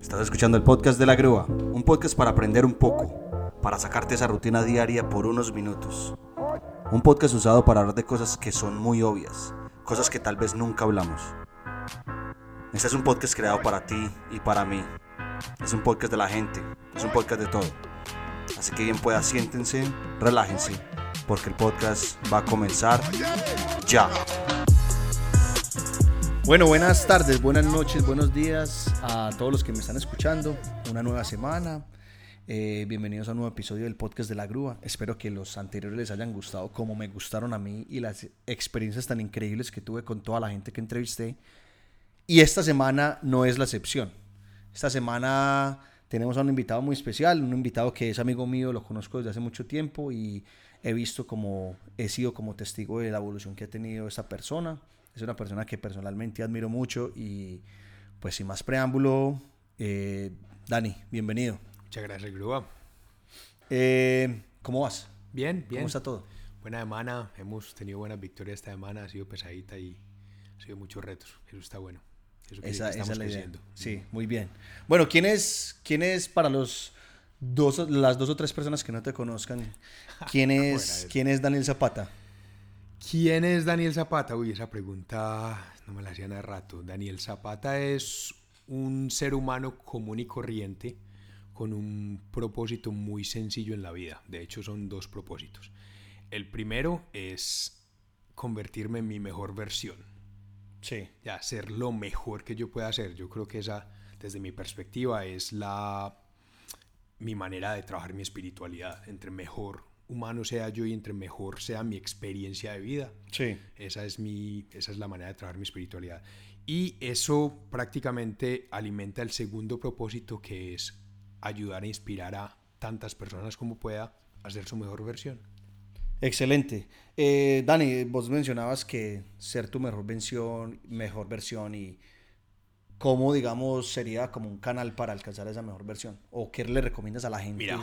Estás escuchando el podcast de la grúa, un podcast para aprender un poco, para sacarte esa rutina diaria por unos minutos. Un podcast usado para hablar de cosas que son muy obvias, cosas que tal vez nunca hablamos. Este es un podcast creado para ti y para mí. Es un podcast de la gente, es un podcast de todo. Así que bien pueda, siéntense, relájense, porque el podcast va a comenzar ya. Bueno, buenas tardes, buenas noches, buenos días a todos los que me están escuchando. Una nueva semana. Eh, bienvenidos a un nuevo episodio del podcast de la grúa. Espero que los anteriores les hayan gustado como me gustaron a mí y las experiencias tan increíbles que tuve con toda la gente que entrevisté. Y esta semana no es la excepción. Esta semana tenemos a un invitado muy especial, un invitado que es amigo mío, lo conozco desde hace mucho tiempo y he visto como, he sido como testigo de la evolución que ha tenido esta persona. Es una persona que personalmente admiro mucho y pues sin más preámbulo, eh, Dani, bienvenido. Muchas gracias, Grúa. Eh, ¿Cómo vas? Bien, bien. ¿Cómo está todo? Buena semana, hemos tenido buenas victorias esta semana, ha sido pesadita y ha sido muchos retos. Eso está bueno. Eso que Esa, estamos esa es la idea. Sí, muy bien. Bueno, ¿quién es, quién es para los dos, las dos o tres personas que no te conozcan? ¿Quién ¿Cómo es, quién es Daniel Zapata? ¿Quién es Daniel Zapata? Uy, esa pregunta no me la hacían hace rato. Daniel Zapata es un ser humano común y corriente con un propósito muy sencillo en la vida. De hecho, son dos propósitos. El primero es convertirme en mi mejor versión. Sí. ya ser lo mejor que yo pueda hacer. Yo creo que esa, desde mi perspectiva, es la mi manera de trabajar mi espiritualidad. Entre mejor humano sea yo y entre mejor sea mi experiencia de vida. Sí. Esa es, mi, esa es la manera de trabajar mi espiritualidad. Y eso prácticamente alimenta el segundo propósito que es ayudar a inspirar a tantas personas como pueda a ser su mejor versión. Excelente. Eh, Dani, vos mencionabas que ser tu mejor versión, mejor versión y cómo, digamos, sería como un canal para alcanzar esa mejor versión. ¿O qué le recomiendas a la gente? Mira,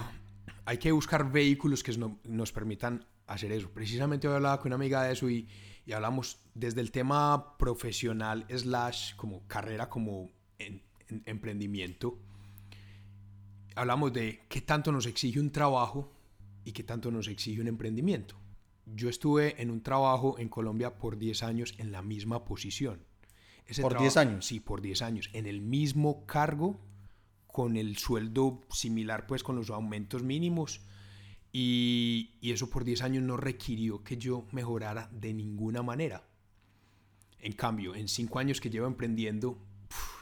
hay que buscar vehículos que no- nos permitan hacer eso. Precisamente hoy hablaba con una amiga de eso y, y hablamos desde el tema profesional slash como carrera, como en- en- emprendimiento. Hablamos de qué tanto nos exige un trabajo y qué tanto nos exige un emprendimiento. Yo estuve en un trabajo en Colombia por 10 años en la misma posición. Ese ¿Por traba- 10 años? Sí, por 10 años. En el mismo cargo, con el sueldo similar, pues con los aumentos mínimos. Y, y eso por 10 años no requirió que yo mejorara de ninguna manera. En cambio, en 5 años que llevo emprendiendo,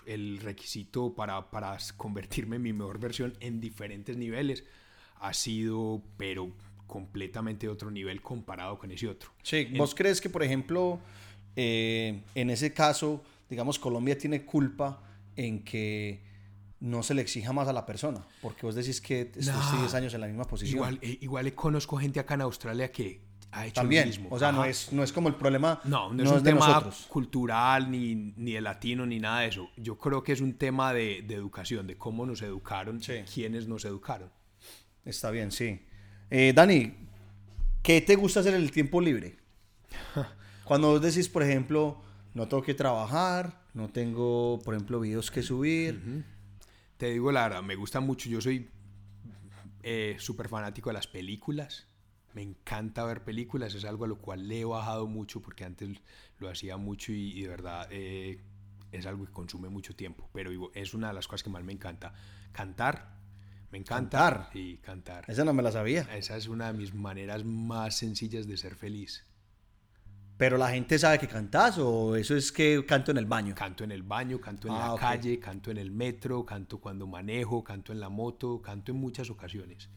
el requisito para, para convertirme en mi mejor versión en diferentes niveles ha sido, pero completamente otro nivel comparado con ese otro. Sí, ¿vos crees que, por ejemplo, eh, en ese caso, digamos, Colombia tiene culpa en que no se le exija más a la persona? Porque vos decís que estuviste No. 10 años en la misma posición. Igual, eh, igual conozco gente acá en Australia que ha hecho También, lo mismo. o sea, no es, no es como el problema, No, no, no es un de tema cultural, ni, ni de latino, ni nada de eso. Yo creo que es un tema de, de educación, de cómo nos educaron, Sí. quiénes nos educaron. Está bien, sí. Eh, Dani, ¿qué te gusta hacer en el tiempo libre? Cuando vos decís, por ejemplo, no tengo que trabajar, no tengo, por ejemplo, videos que subir. Te digo la verdad, me gusta mucho. Yo soy eh, súper fanático de las películas. Me encanta ver películas. Es algo a lo cual le he bajado mucho porque antes lo hacía mucho y, y de verdad eh, es algo que consume mucho tiempo. Pero digo, es una de las cosas que más me encanta. Cantar. Me encanta. Cantar. Sí, cantar. Esa no me la sabía. Esa es una de mis maneras más sencillas de ser feliz. Pero la gente sabe que cantás o eso es que canto en el baño. Canto en el baño, canto en Ah, la ok. calle, canto en el metro, canto cuando manejo, canto en la moto, canto en muchas ocasiones.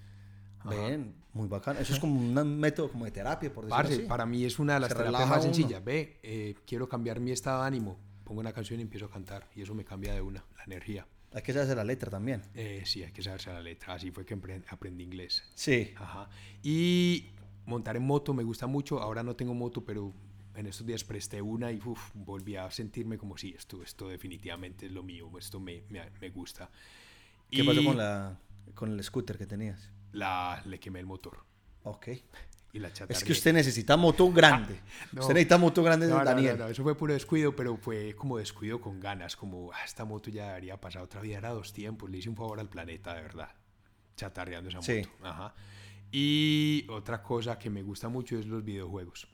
Ven, muy bacán. Eso es como un método como de terapia, por decirlo Parce, así. para mí es una de las Se terapias más sencillas. Ve, eh, quiero cambiar mi estado de ánimo. Pongo una canción y empiezo a cantar. Y eso me cambia de una, la energía. Hay que saberse la letra también. Eh, sí, hay que saberse la letra. Así fue que aprendí inglés. Sí. Ajá. Y montar en moto me gusta mucho. Ahora no tengo moto, pero en estos días presté una y uf, volví a sentirme como si esto, esto definitivamente es lo mío. Esto me, me, me gusta. ¿Qué pasó Y con, la, con el scooter que tenías? la, le quemé el motor. Ok. Y la Es que usted necesita moto grande. no. Usted necesita moto grande, No, Daniel. no, eso fue puro descuido, pero fue como descuido con ganas, como "Ah, esta moto ya debería pasar otra vida, era dos tiempos, le hice un favor al planeta, de verdad, chatarreando esa Sí. moto. Ajá. Y otra cosa que me gusta mucho es los videojuegos.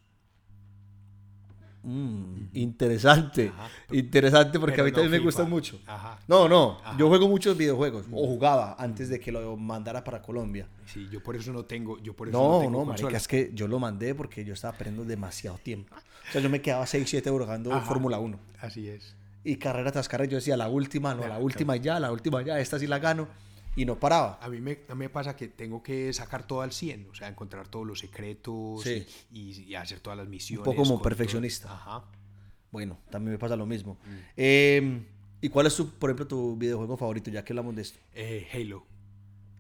Mm, interesante. Ajá. Interesante porque Pero a mí no también me FIFA. gustan mucho. Ajá. No, no. Ajá. Yo juego muchos videojuegos. O jugaba antes de que lo mandara para Colombia. Sí, yo por eso no tengo, yo por eso No, no, no, tengo marica, consola. es que yo lo mandé porque yo estaba perdiendo demasiado tiempo. O sea, yo me quedaba 6, 7 horas jugando. Fórmula 1. Así es. Y carrera tras carrera yo decía, la última, no, la última ya, la última ya, esta sí la gano. Y no paraba. A mí, me, a mí me pasa que tengo que sacar todo al 100, o sea, encontrar todos los secretos Sí. y, y hacer todas las misiones. poco como todo. perfeccionista. Ajá. Bueno, también me pasa lo mismo. Mm. Eh, ¿Y cuál es, tu, por ejemplo, tu videojuego favorito, ya que hablamos de esto? Eh, Halo.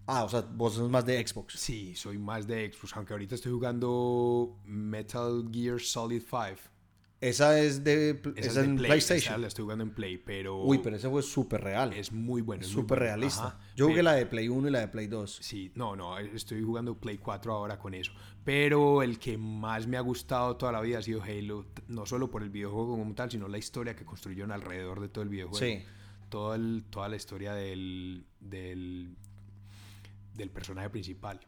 Ah, o sea, vos sos más de Xbox. Sí, soy más de Xbox, aunque ahorita estoy jugando Metal Gear Solid 5. Esa es de, Esa esa es es de Play, PlayStation. esa la estoy jugando en Play, pero, Uy, pero ese fue súper real. es muy bueno. es súper realista. Ajá. Yo jugué la de Play 1 y la de Play 2. Sí, no, no, estoy jugando Play 4 ahora con eso. Pero el que más me ha gustado toda la vida ha sido Halo, no solo por el videojuego como tal, sino la historia que construyeron alrededor de todo el videojuego. Sí. Todo el- toda la historia del, del, del personaje principal.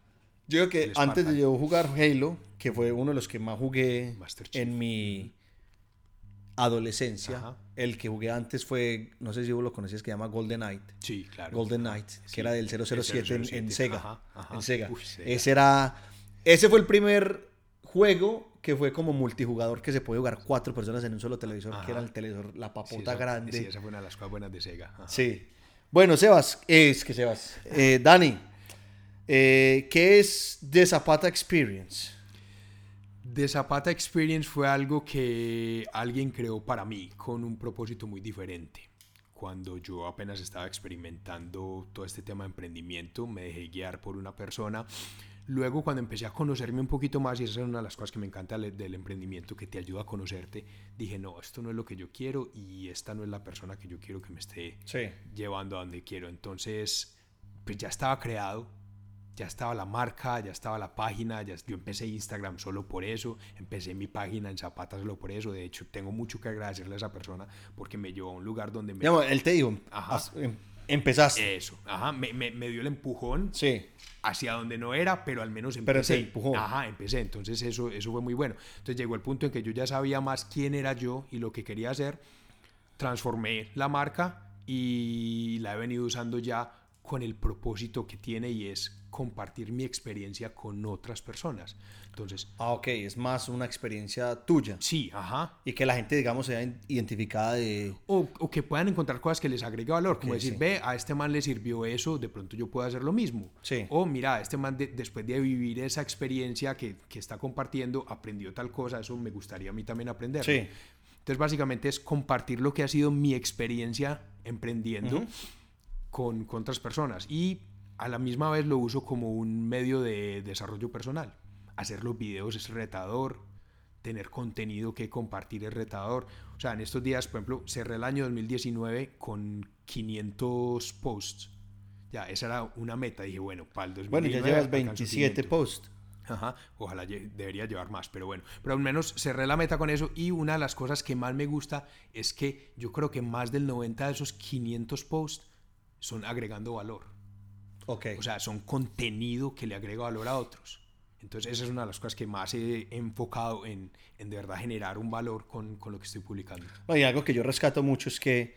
Yo creo que antes de yo jugar Halo, que fue uno de los que más jugué en mi adolescencia, Ajá. el que jugué antes fue, no sé si vos lo conocías, que se llama Golden Knight. Sí, claro. Golden Knight, sí. que era del 007, en- En, 007, Sega. ajá, ajá. En Sega. Uy, Sega. Ese era, ese fue el primer juego que fue como multijugador que se puede jugar cuatro personas en un solo televisor, que era el televisor, la Sí, papota esa- grande. Sí, esa fue una de las cosas buenas de Sega. Sí. Bueno, Sebas, es que Sebas. Eh, Dani, eh, ¿qué es The Zapata Experience? The Zapata Experience fue algo que alguien creó para mí con un propósito muy diferente. Cuando yo apenas estaba experimentando todo este tema de emprendimiento, me dejé guiar por una persona. Luego, cuando empecé a conocerme un poquito más, y esa es una de las cosas que me encanta del emprendimiento, que te ayuda a conocerte, dije, no, esto no es lo que yo quiero y esta no es la persona que yo quiero que me esté Sí. llevando a donde quiero. Entonces, pues ya estaba creado, ya estaba la marca, ya estaba la página, ya, yo empecé Instagram solo por eso, empecé mi página en Zapata solo por eso. De hecho, tengo mucho que agradecerle a esa persona porque me llevó a un lugar donde me... Él te dijo, Ajá. "Haz- em- empezaste. Eso, ajá, me, me- me dio el empujón Sí. hacia donde no era, pero al menos empecé. Pero te empujó. Ajá, empecé. Entonces eso, eso fue muy bueno. Entonces llegó el punto en que yo ya sabía más quién era yo y lo que quería hacer. Transformé la marca y la he venido usando ya con el propósito que tiene y es compartir mi experiencia con otras personas. Entonces, Ah, ok, es más una experiencia tuya. sí, ajá. Y que la gente, digamos, sea identificada de... O, o que puedan encontrar cosas que les agregue valor, como Ok, decir, sí. ve, a este man le sirvió eso, de pronto yo puedo hacer lo mismo. Sí. O mira, este man de- después de vivir esa experiencia que, que está compartiendo, aprendió tal cosa, eso me gustaría a mí también aprender. Sí. Entonces básicamente es compartir lo que ha sido mi experiencia emprendiendo Ujú. Con, con otras personas y a la misma vez lo uso como un medio de desarrollo personal. Hacer los videos es retador, tener contenido que compartir es retador. O sea, en estos días, por ejemplo, cerré el año 2019 con 500 posts. Ya, esa era una meta. Dije, bueno, para el 2019 Bueno, ya llevas alcanzo 27 500. posts. Ajá, ojalá debería llevar más, pero bueno, pero al menos cerré la meta con eso y una de las cosas que más me gusta es que yo creo que más del 90 de esos 500 posts son agregando valor, Ok. o sea, son contenido que le agrega valor a otros. Entonces esa es una de las cosas que más he enfocado en, en de verdad generar un valor con, con lo que estoy publicando. No, y algo que yo rescato mucho es que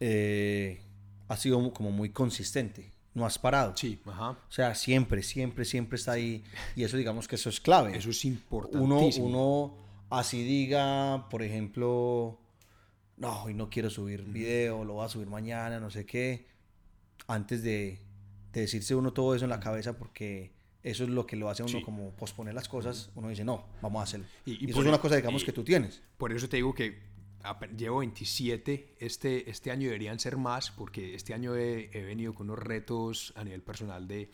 eh, has sido como muy consistente. No has parado. Sí, ajá, O sea, siempre, siempre, siempre está ahí. Y eso, digamos que eso es clave. eso es uno, importantísimo. uno así diga, por ejemplo, no, hoy no quiero subir video, lo voy a subir mañana, no sé qué. Antes de, de decirse uno todo eso en la cabeza, porque eso es lo que lo hace a uno Sí. como posponer las cosas, uno dice, no, vamos a hacerlo. Y- Y, y eso por es una e- cosa, digamos, y- que tú tienes. Por eso te digo que llevo 27, este, este año deberían ser más, porque este año he, he venido con unos retos a nivel personal de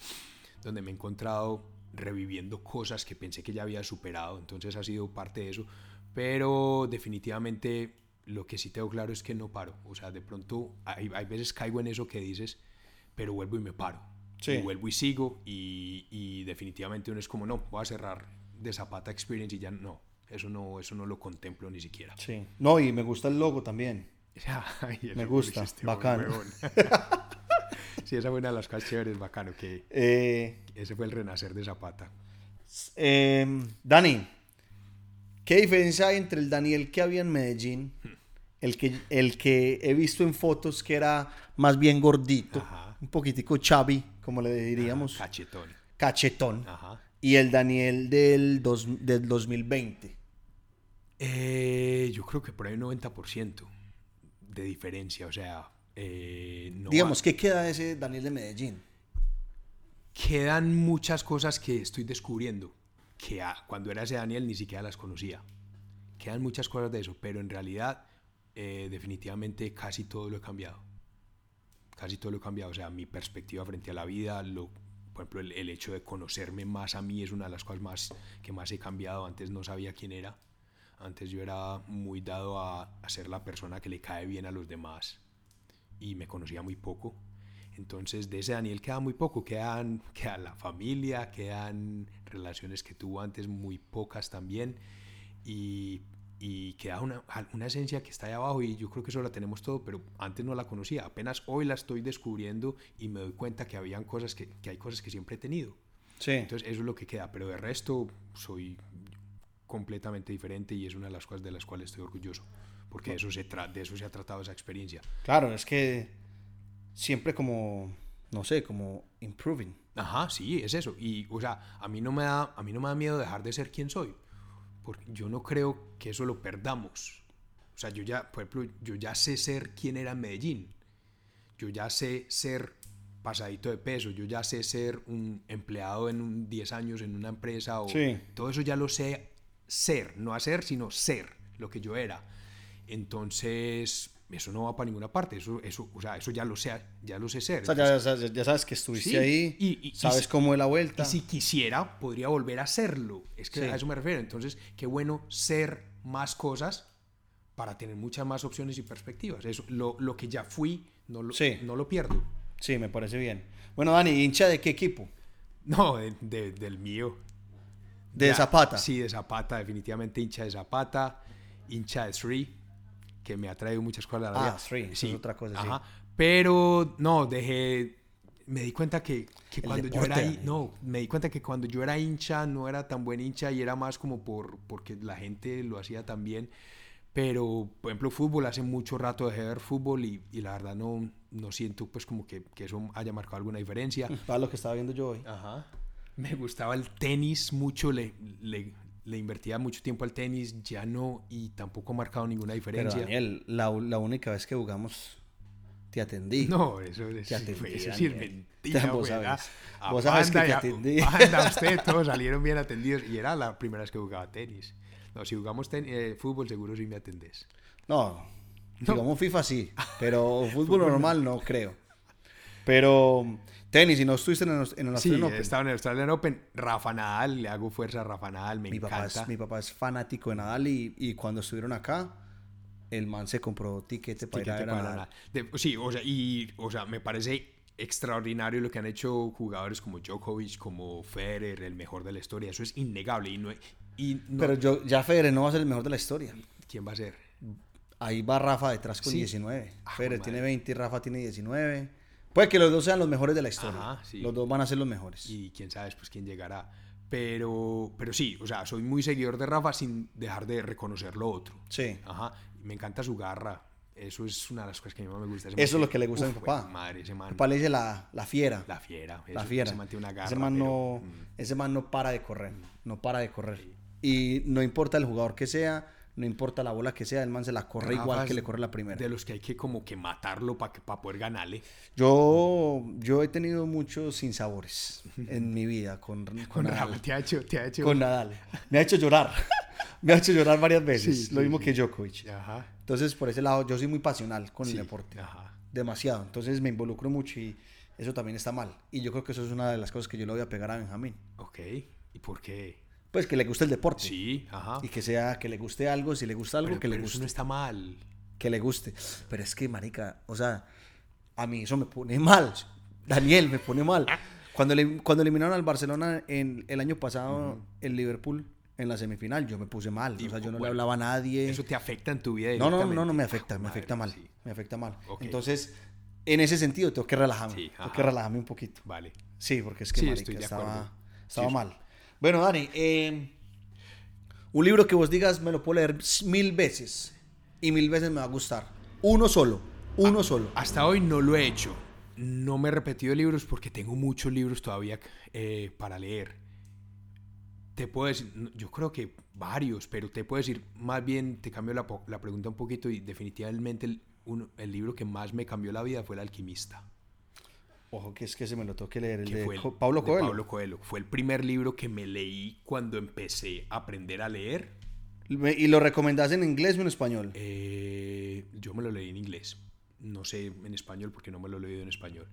donde me he encontrado reviviendo cosas que pensé que ya había superado, entonces ha sido parte de eso, pero definitivamente lo que sí tengo claro es que no paro, o sea, de pronto hay, hay veces caigo en eso que dices, pero vuelvo y me paro, Sí. y vuelvo y sigo, y, y definitivamente uno es como, no, voy a cerrar de Zapata Experience y ya no, eso no, eso no lo contemplo ni siquiera. Sí. No, y me gusta el logo también. Ay, el Me logo gusta, huevón. sí, esa fue una de las cosas chéveres, bacano, que Eh, ese fue el renacer de Zapata. eh, Dani, ¿qué diferencia hay entre el Daniel que había en Medellín, el que, el que he visto en fotos que era más bien gordito, Ajá. Un poquitico chubby, como le diríamos, Cachetón. cachetón, Ajá. y el Daniel del, dos- del 2020? Eh, yo creo que por ahí un 90% de diferencia, o sea, eh, no Digamos, ¿qué queda de ese Daniel de Medellín? quedan muchas cosas que estoy descubriendo, que cuando era ese Daniel ni siquiera las conocía. Quedan muchas cosas de eso, pero en realidad eh, definitivamente casi todo lo he cambiado. Casi todo lo he cambiado, o sea, mi perspectiva frente a la vida, lo, por ejemplo, el, el hecho de conocerme más a mí es una de las cosas más que más he cambiado. Antes no sabía quién era. Antes yo era muy dado a, a ser la persona que le cae bien a los demás y me conocía muy poco. Entonces de ese Daniel queda muy poco, quedan, queda la familia, quedan relaciones que tuvo antes muy pocas también y, y queda una, una esencia que está ahí abajo y yo creo que eso la tenemos todo, pero antes no la conocía, apenas hoy la estoy descubriendo y me doy cuenta que habían cosas que, que hay cosas que siempre he tenido. Sí. Entonces eso es lo que queda, pero de resto soy completamente diferente y es una de las cosas de las cuales estoy orgulloso, porque de eso se, de eso se ha tratado esa experiencia. Claro, es que siempre como, no sé, como improving. Ajá, sí, es eso. Y, o sea, a mí no me da, a mí no me da miedo dejar de ser quien soy. Porque yo no creo que eso lo perdamos. O sea, yo ya, por ejemplo, yo ya sé ser quien era en Medellín. Yo ya sé ser pasadito de peso. Yo ya sé ser un empleado en un 10 años en una empresa. O, Sí. Todo eso ya lo sé ser. No hacer, sino ser lo que yo era. Entonces, eso no va para ninguna parte. Eso, eso, o sea, eso ya lo sé, ya lo sé ser. O sea, ya, ya- ya sabes que estuviste Sí, ahí, y- y- y sabes si- cómo es la vuelta. Y si quisiera, podría volver a hacerlo. Es que Sí. a eso me refiero. Entonces, qué bueno ser más cosas para tener muchas más opciones y perspectivas. Eso, lo, lo que ya fui, no lo, Sí. no lo pierdo. Sí, me parece bien. Bueno, Dani, ¿hincha de qué equipo? No, de- de- del mío. ¿De Ya, Zapata? Sí, de Zapata, definitivamente hincha de Zapata, hincha de Three, que me ha traído muchas cosas a la Ah, vida. Three, eso es otra cosa, sí. ajá. Pero no, dejé. Me di cuenta que, cuando yo era. Dani. No, me di cuenta que cuando yo era hincha no era tan buen hincha y era más como por porque la gente lo hacía tan bien. Pero, por ejemplo, fútbol, hace mucho rato dejé de ver fútbol y, y la verdad no, no siento pues como que, que eso haya marcado alguna diferencia. Para lo que estaba viendo yo hoy. Ajá. Me gustaba el tenis mucho, le, le, le invertía mucho tiempo al tenis, ya no, y tampoco ha marcado ninguna Pero diferencia. Daniel, la, la única vez que jugamos, te atendí. No, eso, eso, Te atendí, fue- eso sí es mentira, Vos sabes. a- a Vos sabes que te a- atendí. Panda, usted, todos salieron bien atendidos, y era la primera vez que jugaba tenis. No, si jugamos ten- eh, fútbol, seguro sí me atendés. No, digamos FIFA sí, pero fútbol normal no creo. Pero tenis, y no estuviste en el, en el Sí, Australian Open. estaba en el Australian Open. Rafa Nadal, le hago fuerza a Rafa Nadal, me Mi papá, encanta. es, mi papá es fanático de Nadal y, y cuando estuvieron acá, el man se compró tiquete para ir a Tiquete ver a para Nadal. Nadal. De- sí, o sea, y, o sea, me parece extraordinario lo que han hecho jugadores como Djokovic, como Federer, el mejor de la historia. Eso es innegable. Y no, y no- Pero yo, ya Federer no va a ser el mejor de la historia. ¿quién va a ser? Ahí va Rafa detrás con Sí. 19. Ah, Federer tiene madre. 20 y Rafa tiene 19. Puede que los dos sean los mejores de la historia. Ajá, sí. Los dos van a ser los mejores. Y quién sabe pues quién llegará. Pero, pero sí, o sea, soy muy seguidor de Rafa sin dejar de reconocer lo otro. Sí. Ajá. Me encanta su garra. Eso es una de las cosas que a mí más me gusta. Ese Eso es lo que le gusta a mi uf, papá. Madre, ese man. Mi papá le dice la, la fiera. La fiera. La eso- fiera. Ese man tiene una garra. ese, man pero, no, mm. ese man no para de correr. No para de correr. Y no importa el jugador que sea, no importa la bola que sea, el man se la corre Rafa igual que le corre la primera. De los que hay que como que matarlo para poder ganarle. Yo, yo he tenido muchos sinsabores en mi vida con, con, Con Nadal. Rafa te ha hecho, te ha hecho. Con Nadal. Me ha hecho llorar. Me ha hecho llorar varias veces. Sí, lo sí, mismo sí. que Djokovic. Ajá. Entonces, por ese lado, yo soy muy pasional con el deporte. Ajá. Demasiado. Entonces, me involucro mucho y eso también está mal. Y yo creo que eso es una de las cosas que yo le voy a pegar a Benjamín. Ok. ¿Y por qué? Pues que le guste el deporte. Sí, ajá. Y que sea, que le guste algo, si le gusta algo, Pero- que le guste. Eso no está mal. Que le guste. Pero es que, marica, o sea, a mí eso me pone mal. Daniel, me pone mal. Cuando, le- cuando eliminaron al Barcelona en, el año pasado, el Liverpool, en la semifinal, yo me puse mal. o sea, yo no le hablaba a nadie. Eso te afecta en tu vida No, no, no, no me afecta, me Madre, afecta mal. sí. Me afecta mal. Entonces, en ese sentido, tengo que relajarme. Sí, tengo que relajarme un poquito. Vale. Sí, porque es que Sí, marica, estaba, estaba mal. Bueno, Dani, eh, un libro que vos digas me lo puedo leer mil veces y mil veces me va a gustar. Uno solo, uno Ah, solo. Hasta hoy no lo he hecho. No me he repetido libros porque tengo muchos libros todavía eh, para leer. Te puedo decir, yo creo que varios, pero te puedo decir, más bien te cambio la, pregunta un poquito y definitivamente el, uno- el libro que más me cambió la vida fue El Alquimista. Ojo, que es que se me lo tengo que leer. El de el- Pablo de Coelho. Pablo Coelho. Fue el primer libro que me leí cuando empecé a aprender a leer. ¿Y lo recomendás en inglés o en español? Eh, yo me lo leí en inglés. No sé en español porque no me lo he leído en español.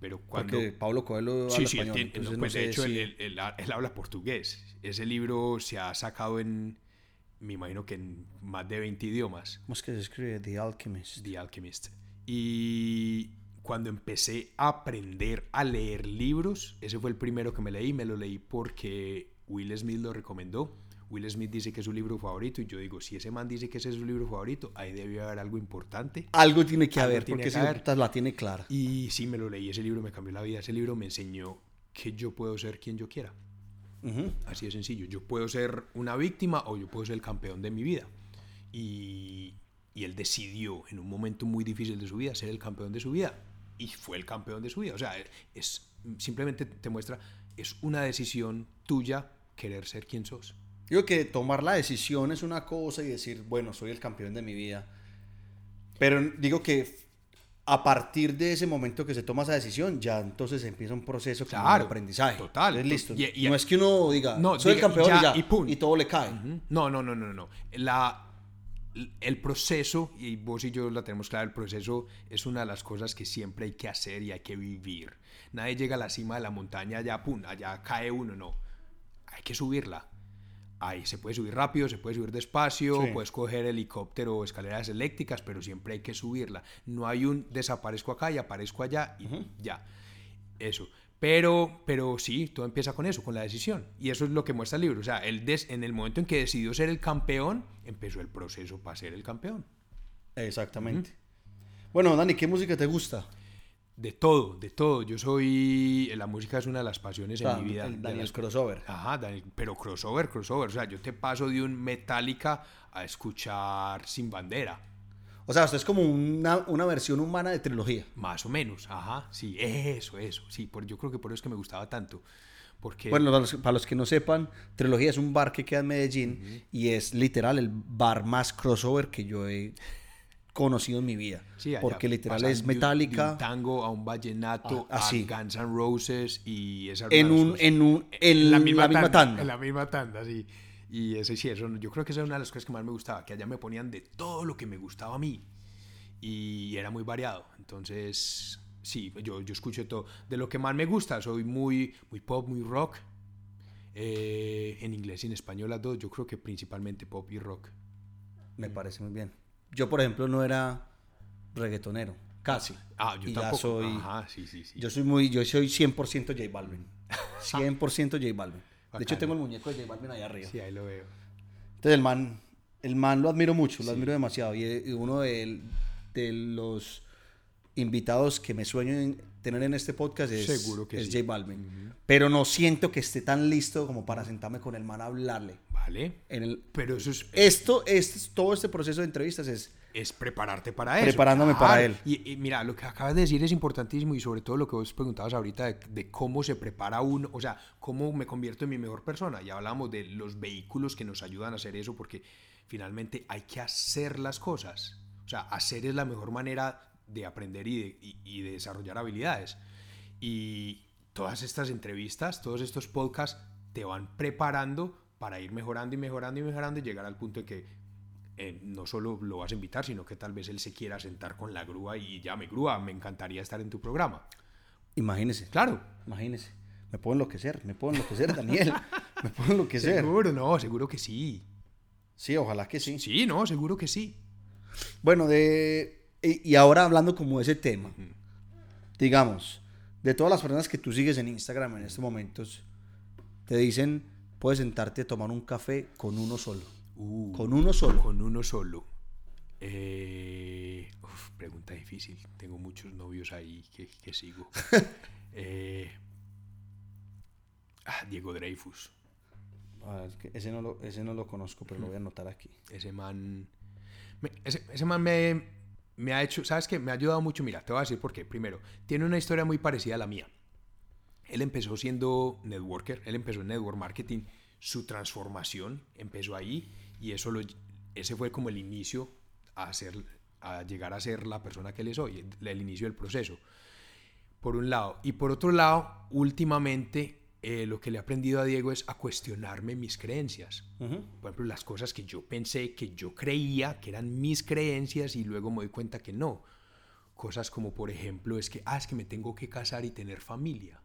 Pero cuando... Porque Pablo Coelho Sí, habla sí, él español. no, entonces pues no de sé hecho si- él, él- él- él habla portugués. Ese libro se ha sacado en, me imagino que en más de 20 idiomas, ¿Cómo es que se escribe? The Alchemist. The Alchemist. Y cuando empecé a aprender a leer libros, ese fue el primero que me leí. Me lo leí porque Will Smith lo recomendó. Will Smith dice que es su libro favorito y yo digo, si ese man dice que ese es su libro favorito, ahí debe haber algo importante. Algo tiene que Algo haber, tiene porque que si haber. la tiene clara. Y sí, me lo leí, ese libro me cambió la vida. Ese libro me enseñó que yo puedo ser quien yo quiera. Ujú. Así de sencillo. Yo puedo ser una víctima o yo puedo ser el campeón de mi vida. Y, y él decidió en un momento muy difícil de su vida ser el campeón de su vida. Y fue el campeón de su vida. O sea, es, simplemente te muestra, es una decisión tuya querer ser quien sos. Digo que tomar la decisión es una cosa y decir, bueno, soy el campeón de mi vida. Pero digo que a partir de ese momento que se toma esa decisión, ya entonces empieza un proceso como Claro, de aprendizaje. total. Entonces, listo. No es que uno diga, No, soy diga, el campeón ya, y ya, y pum. y todo le cae. Ujú. No, no, no, no, no. La, el proceso, y vos y yo la tenemos clara, el proceso es una de las cosas que siempre hay que hacer y hay que vivir. Nadie llega a la cima de la montaña, allá, pum, allá cae uno, no. Hay que subirla. Ahí se puede subir rápido, se puede subir despacio, Sí. puedes coger helicóptero o escaleras eléctricas, pero siempre hay que subirla. No hay un desaparezco acá y aparezco allá y ya. Eso. Pero, pero sí, todo empieza con eso, con la decisión. Y eso es lo que muestra el libro. O sea, él des- en el momento en que decidió ser el campeón, empezó el proceso para ser el campeón. Exactamente. Bueno, Dani, ¿qué música te gusta? De todo, de todo. Yo soy... La música es una de las pasiones O sea, en mi vida. Daniel las- Crossover. Ajá, Daniel, pero crossover, crossover. O sea, yo te paso de un Metallica a escuchar Sin Bandera. O sea, usted es como una, una versión humana de trilogía. Más o menos, ajá. Sí, eso, eso. Sí, por, yo creo que por eso es que me gustaba tanto. Porque... Bueno, para los, para los que no sepan, Trilogía es un bar que queda en Medellín y es literal el bar más crossover que yo he conocido en mi vida. Sí, porque literal es de un- tango a un vallenato, Ah, así. a Guns N' Roses y esa en un en un en la misma, tanda. En la misma tanda, sí. Y ese sí, eso, yo creo que esa es una de las cosas que más me gustaba, que allá me ponían de todo lo que me gustaba a mí. Y era muy variado. Entonces, sí, yo, yo escucho todo. De lo que más me gusta, soy muy, muy pop, muy rock. Eh, en inglés y en español las dos, yo creo que principalmente pop y rock. Me parece muy bien. Yo, por ejemplo, no era reggaetonero, casi. Ah, yo Y ya tampoco. soy- Ajá, sí, sí, sí. Yo soy muy yo soy 100% J Balvin. 100% J Balvin. De hecho, tengo el muñeco de J Balvin ahí arriba. Sí, ahí lo veo. Entonces el man, el man lo admiro mucho, lo admiro demasiado. Y, y uno de, de los invitados que me sueño en tener en este podcast es, Seguro que es sí. J Balvin. Pero no siento que esté tan listo como para sentarme con el man a hablarle. Vale. En el, Pero eso es, esto, es, todo este proceso de entrevistas es es prepararte para eso. Preparándome para él. Y, y mira, lo que acabas de decir es importantísimo y sobre todo lo que vos preguntabas ahorita de, de cómo se prepara uno, o sea, cómo me convierto en mi mejor persona. Ya hablamos de los vehículos que nos ayudan a hacer eso porque finalmente hay que hacer las cosas. O sea, hacer es la mejor manera de aprender y de, y- y de desarrollar habilidades. Y todas estas entrevistas, todos estos podcasts te van preparando para ir mejorando y mejorando y mejorando y llegar al punto de que eh, no solo lo vas a invitar, sino que tal vez él se quiera sentar con la grúa y llame grúa, me encantaría estar en tu programa. Imagínese. Claro. Imagínese. Me puedo enloquecer, me puedo enloquecer, Daniel. me puedo enloquecer. Seguro, no, seguro que sí. Sí, ojalá que sí. Sí, no, seguro que sí. Bueno, de. Y y ahora hablando como de ese tema. Digamos, de todas las personas que tú sigues en Instagram en estos momentos, te dicen, puedes sentarte a tomar un café con uno solo. Uh, Con uno solo. Con uno solo. Eh, uf, pregunta difícil. Tengo muchos novios ahí que, que sigo. Eh, ah, Diego Dreyfus. Ah, es que ese, no lo, ese no lo conozco, pero lo voy a anotar aquí. Ese man. me- ese, ese man me, me ha hecho. ¿Sabes qué? Me ha ayudado mucho. Mira, te voy a decir por qué. Primero, tiene una historia muy parecida a la mía. Él empezó siendo networker, él empezó en network marketing. Su transformación empezó ahí y eso lo, ese fue como el inicio a, ser, a llegar a ser la persona que él es hoy, el, el inicio del proceso. Por un lado. Y por otro lado, últimamente eh, lo que le he aprendido a Diego es a cuestionarme mis creencias Ujú. por ejemplo, las cosas que yo pensé, que yo creía que eran mis creencias y luego me doy cuenta que no. Cosas como, por ejemplo, es que, ah, es que me tengo que casar y tener familia.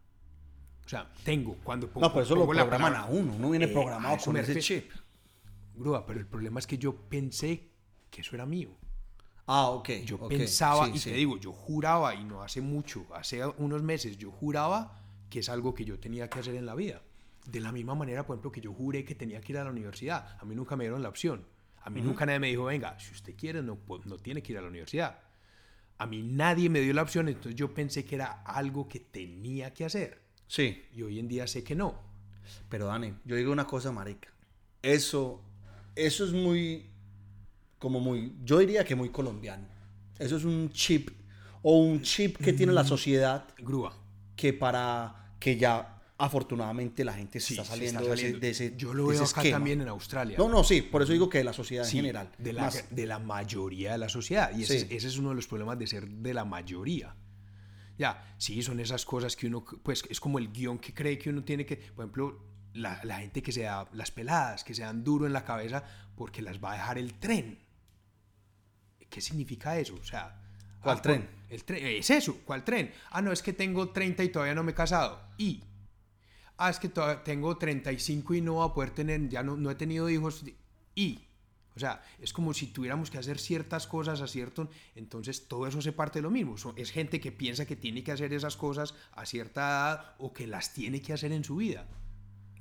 O sea, tengo, cuando pongo, No, pero eso lo pongo la programan palabra- a uno. Uno viene Eh, programado con ese chip. Grúa, pero el problema es que yo pensé que eso era mío. Ah, ok. Yo ok, pensaba, sí, y sí. te digo, yo juraba, y no hace mucho, hace unos meses, yo juraba que es algo que yo tenía que hacer en la vida. De la misma manera, por ejemplo, que yo juré que tenía que ir a la universidad. A mí nunca me dieron la opción. A mí nunca nadie me dijo, venga, si usted quiere, no, po- no tiene que ir a la universidad. A mí nadie me dio la opción, entonces yo pensé que era algo que tenía que hacer. Sí, Y hoy en día sé que no. pero Dani, yo digo una cosa, marica. Eso, eso es muy, como muy, yo diría que muy colombiano. Eso es un chip, o un chip que tiene Mm. la sociedad Grúa. Que para que ya afortunadamente la gente se Sí, está se saliendo, está de ese- saliendo. de ese, Yo lo veo acá esquema. también en Australia. No, no, sí, por eso digo que de la sociedad Sí, en general. De la, Más- de la mayoría de la sociedad. Y ese, Sí. es, ese es uno de los problemas de ser de la mayoría. Ya, sí, son esas cosas que uno, pues es como el guion que cree que uno tiene que, por ejemplo, la, la gente que se da, las peladas, que se dan duro en la cabeza porque las va a dejar el tren. ¿Qué significa eso? O sea... ¿Cuál ah, tren? El tren, es eso, ¿cuál tren? Ah, no, es que tengo 30 y todavía no me he casado. Y, ah, es que tengo 35 y no voy a poder tener, ya no, no he tenido hijos. Y, o sea, es como si tuviéramos que hacer ciertas cosas a cierto, entonces todo eso se parte de lo mismo. Es gente que piensa que tiene que hacer esas cosas a cierta edad o que las tiene que hacer en su vida.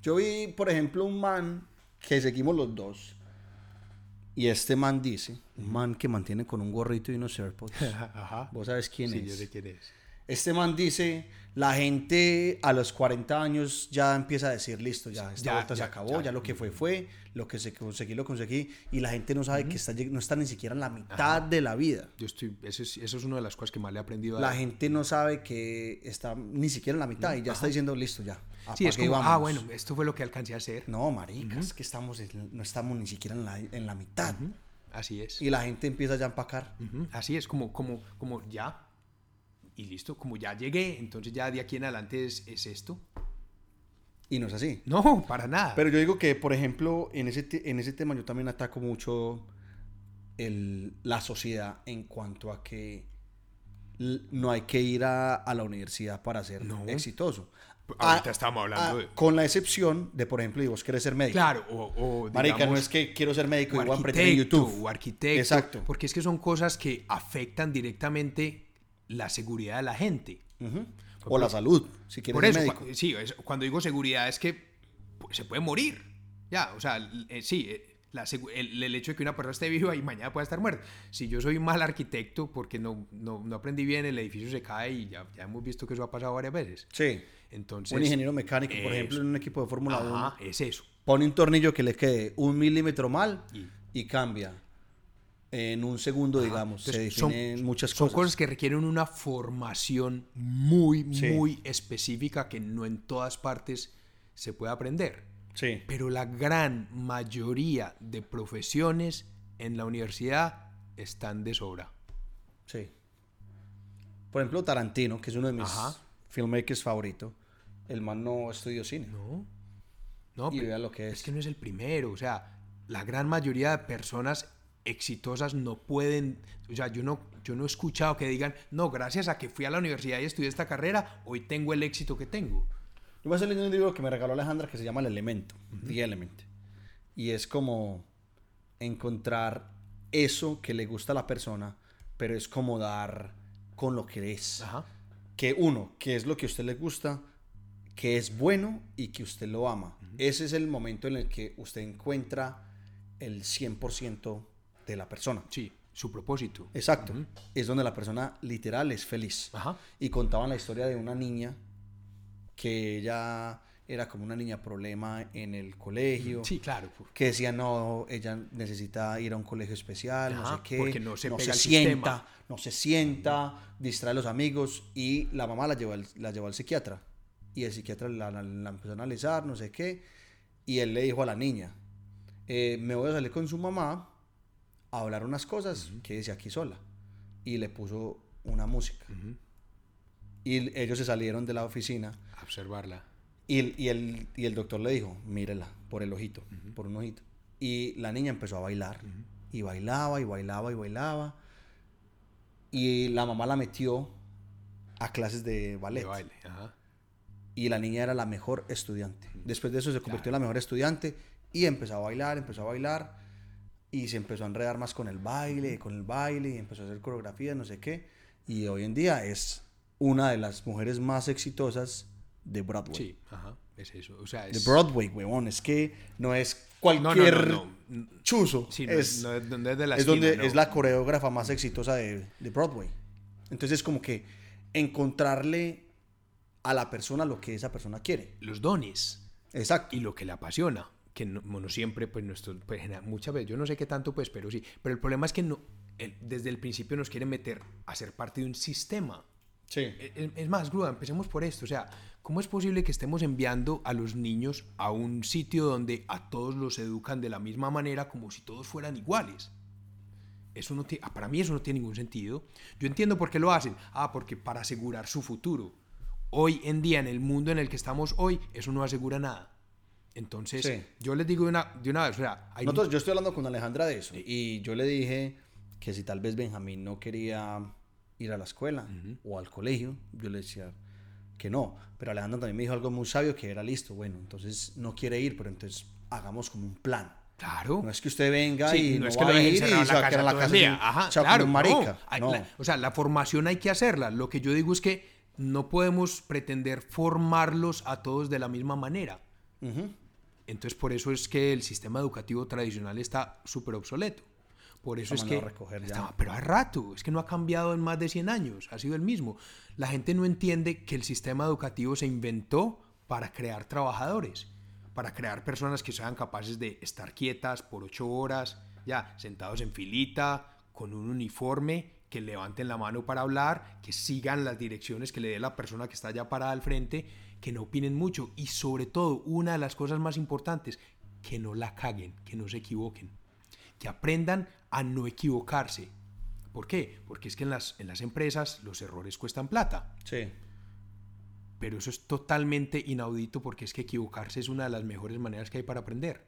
Yo vi, por ejemplo, un man que seguimos los dos. Y este man dice, un man que mantiene con un gorrito y unos AirPods. Ajá. Vos sabes quién Sí, es. yo sé quién es. Este man dice, la gente a los 40 años ya empieza a decir, listo, ya, esta Ya, vuelta se ya, acabó, ya. ya. lo que fue fue, lo que se conseguí lo conseguí, y la gente no sabe que está, no está ni siquiera en la mitad de la vida. Yo estoy, eso es, eso es una de las cosas que más le he aprendido a La gente no sabe que está ni siquiera en la mitad y ya está diciendo, listo, ya. Sí, es como, ah, vámonos". bueno, esto fue lo que alcancé a hacer. No, marica, es que estamos no estamos ni siquiera en la, en la mitad. Así es. Y la gente empieza ya a empacar. Así es, como, como, como ya. Y listo, como ya llegué, entonces ya de aquí en adelante es, es esto. Y no es así. No, para nada. Pero yo digo que, por ejemplo, en ese, en ese tema yo también ataco mucho el- la sociedad en cuanto a que no hay que ir a, a la universidad para ser No. exitoso. Ahorita Ah, estamos hablando ah, de- Con la excepción de, por ejemplo, y vos querés ser médico. claro, o, o Marica, no digamos, es que quiero ser médico y voy a emprender en YouTube. O arquitecto. Exacto. Porque es que son cosas que afectan directamente la seguridad de la gente. Ujú. O la salud, si quieres Por eso, médico. cua- sí, es- cuando digo seguridad es que pues, se puede morir. Ya, o sea, eh, sí, eh, la el, el hecho de que una persona esté viva y mañana pueda estar muerta. Si yo soy mal arquitecto porque no, no, no aprendí bien, el edificio se cae y ya, ya hemos visto que eso ha pasado varias veces. Sí. Entonces, Un ingeniero mecánico, por ejemplo, eso. en un equipo de Fórmula 1, Ajá, es eso. pone un tornillo que le quede un milímetro mal Y- y, cambia. En un segundo, digamos, se Entonces, son- definen muchas Son cosas. cosas que requieren una formación muy, Sí. muy específica que no en todas partes se puede aprender. Sí. Pero la gran mayoría de profesiones en la universidad están de sobra. Sí. Por ejemplo, Tarantino, que es uno de mis Ajá. filmmakers favoritos, el man no estudió cine. ¿No? No, Y pero vea lo que es. que no es el primero. O sea, la gran mayoría de personas exitosas no pueden. O sea, yo no, yo no he escuchado que digan, no, gracias a que fui a la universidad y estudié esta carrera, hoy tengo el éxito que tengo. Yo voy a hacer un libro que me regaló Alejandra que se llama El Elemento, The Element. Y es como encontrar eso que le gusta a la persona, pero es como dar con lo que es. Ajá. que uno, que es lo que a usted le gusta, que es bueno y que usted lo ama. Ese es el momento en el que usted encuentra el 100% de la persona. Sí, su propósito. Exacto. Es donde la persona literal es feliz. Ajá. Y contaban la historia de una niña que ella era como una niña problema en el colegio. Sí, claro. Que decía, no, ella necesita ir a un colegio especial, no sé qué. porque no se pega al sienta, sistema. no se sienta, distrae a los amigos. Y la mamá la llevó al, la llevó al psiquiatra. Y el psiquiatra la, la- la empezó a analizar, no sé qué. Y él le dijo a la niña, eh, me voy a salir con su mamá a hablar unas cosas, quédese aquí sola. Y le puso una música. Y ellos se salieron de la oficina. A observarla. Y el, y, el, y el doctor le dijo, mírela, por el ojito, por un ojito. Y la niña empezó a bailar. Y bailaba, y bailaba, y bailaba. Y la mamá la metió a clases de ballet. De baile. Ajá. Y la niña era la mejor estudiante. Después de eso se convirtió en la mejor estudiante. Y empezó a bailar, empezó a bailar. Y se empezó a enredar más con el baile, con el baile. Y empezó a hacer coreografías, no sé qué. Y hoy en día es una de las mujeres más exitosas de Broadway. Sí, ajá. Es eso. O sea, De es. Broadway, huevón. Es que no es no, cualquier no, no. chuzo. Sí, no es, es, no es- es de la es esquina, donde es la coreógrafa más exitosa de, de Broadway. Entonces, como que encontrarle a la persona lo que esa persona quiere. Los dones. Exacto. y lo que le apasiona que no, bueno, siempre pues nuestro pues, muchas veces yo no sé qué tanto pues pero sí pero el problema es que no el- desde el principio nos quieren meter a ser parte de un sistema Sí. E- es, es más grúa empecemos por esto o sea cómo es posible que estemos enviando a los niños a un sitio donde a todos los educan de la misma manera como si todos fueran iguales eso no tiene, para mí eso no tiene ningún sentido. Yo entiendo por qué lo hacen. Ah, porque para asegurar su futuro. Hoy en día, en el mundo en el que estamos hoy, eso no asegura nada. Entonces, Sí. yo les digo de una, de una vez, o sea, hay Nosotros- yo estoy hablando con Alejandra de eso. Y yo le dije que si tal vez Benjamín no quería ir a la escuela o al colegio, yo le decía que no. Pero Alejandra también me dijo algo muy sabio que era listo. Bueno, entonces no quiere ir, pero entonces hagamos como un plan. Claro. No es que usted venga Sí, y no, es que lo deje ir y la casa la casa así, Ajá, o sea, como claro, un no. marica. Hay- No. la- o sea, la formación hay que hacerla. Lo que yo digo es que no podemos pretender formarlos a todos de la misma manera. Ujú. Entonces, por eso es que el sistema educativo tradicional está súper obsoleto. Por eso es que... Está- pero a rato, es que no ha cambiado en más de 100 años, ha sido el mismo. La gente no entiende que el sistema educativo se inventó para crear trabajadores, para crear personas que sean capaces de estar quietas por ocho horas, ya, sentados en filita, con un uniforme, que levanten la mano para hablar, que sigan las direcciones que le dé la persona que está allá parada al frente, que no opinen mucho y sobre todo, una de las cosas más importantes, que no la caguen, que no se equivoquen, que aprendan a no equivocarse. ¿Por qué? Porque es que en las, en las empresas los errores cuestan plata, Sí. pero eso es totalmente inaudito porque es que equivocarse es una de las mejores maneras que hay para aprender.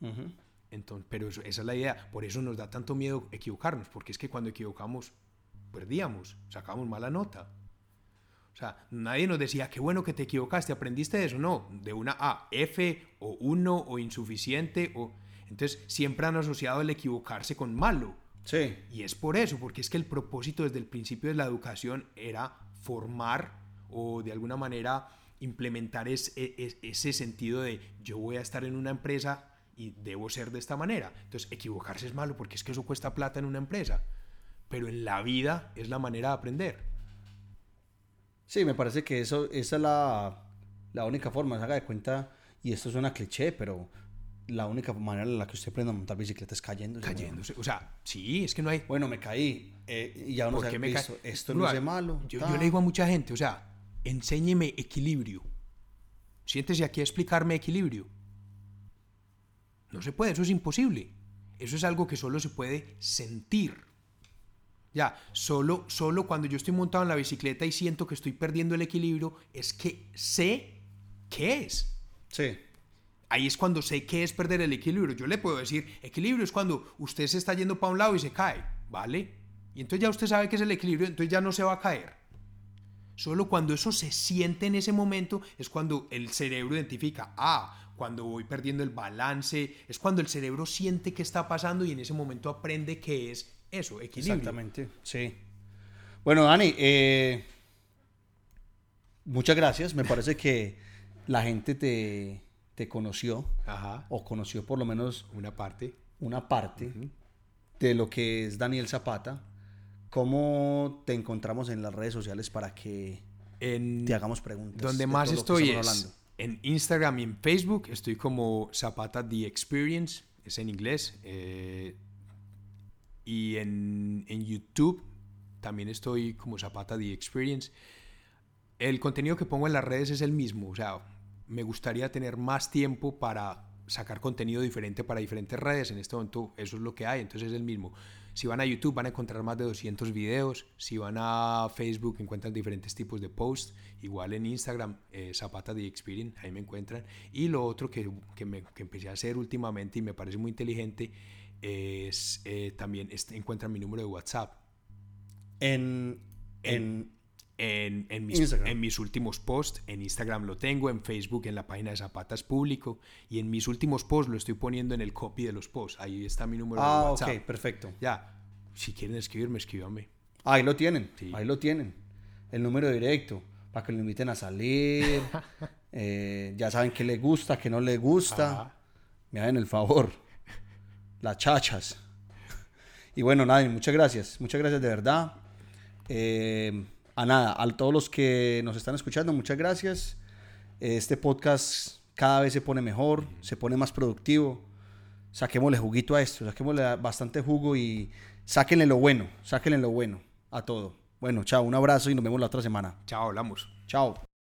Ujú. Entonces, pero eso- esa es la idea. Por eso nos da tanto miedo equivocarnos, porque es que cuando equivocamos, perdíamos, sacamos mala nota. O sea, nadie nos decía, qué bueno que te equivocaste, aprendiste de eso. No, de una A, F o 1 o insuficiente. o Entonces, siempre han asociado el equivocarse con malo. Sí. Y es por eso, porque es que el propósito desde el principio de la educación era formar o de alguna manera implementar es- es- ese sentido de yo voy a estar en una empresa y debo ser de esta manera. Entonces, equivocarse es malo porque es que eso cuesta plata en una empresa. Pero en la vida es la manera de aprender. Sí, me parece que eso, esa es la, la única forma, se haga de cuenta, y esto suena cliché, pero la única manera en la que usted aprende a montar bicicleta es cayendo. Cayéndose. O sea, sí, es que no hay... Bueno, me caí, eh, y ya uno ¿Por se qué ha me ca- esto no Bro, es malo. Yo, yo le digo a mucha gente, o sea, enséñeme equilibrio. Siéntese aquí a explicarme equilibrio. No se puede, eso es imposible. Eso es algo que solo se puede sentir. Ya, solo, solo cuando yo estoy montado en la bicicleta y siento que estoy perdiendo el equilibrio, es que sé qué es. Sí, Ahí es cuando sé qué es perder el equilibrio. Yo le puedo decir, equilibrio es cuando usted se está yendo para un lado y se cae, ¿vale? Y entonces ya usted sabe qué es el equilibrio, entonces ya no se va a caer. Solo cuando eso se siente en ese momento es cuando el cerebro identifica, ah, cuando voy perdiendo el balance, es cuando el cerebro siente qué está pasando y en ese momento aprende qué es eso, equilibrio. exactamente, sí. Bueno, Dani, eh, muchas gracias. Me parece que la gente te, te conoció Ajá. o conoció por lo menos Una parte. una parte de lo que es Daniel Zapata. ¿Cómo te encontramos en las redes sociales para que En, te hagamos preguntas? donde de más estoy es hablando? en Instagram y en Facebook. Estoy como Zapata The Experience. Es en inglés. eh, y en, en YouTube también estoy como Zapata The Experience. El contenido que pongo en las redes es el mismo. O sea, me gustaría tener más tiempo para sacar contenido diferente para diferentes redes. En este momento eso es lo que hay, entonces es el mismo. Si van a YouTube van a encontrar más de 200 videos. Si van a Facebook encuentran diferentes tipos de posts. Igual en Instagram, eh, Zapata The Experience, ahí me encuentran. Y lo otro que, que, me- que empecé a hacer últimamente y me parece muy inteligente es eh, también este, encuentran mi número de WhatsApp. En, en, En, en mis, en mis últimos posts, en Instagram lo tengo, en Facebook, en la página de Zapatas Público, y en mis últimos posts lo estoy poniendo en el copy de los posts. Ahí está mi número de Ah, WhatsApp. ok, perfecto. Ya, si quieren escribirme, escríbanme. Ahí lo tienen, Sí. ahí lo tienen. El número directo, para que lo inviten a salir. eh, ya saben qué le gusta, qué no le gusta. Ajá. Me hagan el favor. Las chachas. Y bueno, nada, muchas gracias. Muchas gracias de verdad. Eh, a nada, a todos los que nos están escuchando, muchas gracias. Este podcast cada vez se pone mejor, se pone más productivo. Saquémosle juguito a esto, saquémosle bastante jugo y sáquenle lo bueno, sáquenle lo bueno a todo. Bueno, chao, un abrazo y nos vemos la otra semana. Chao, hablamos. Chao.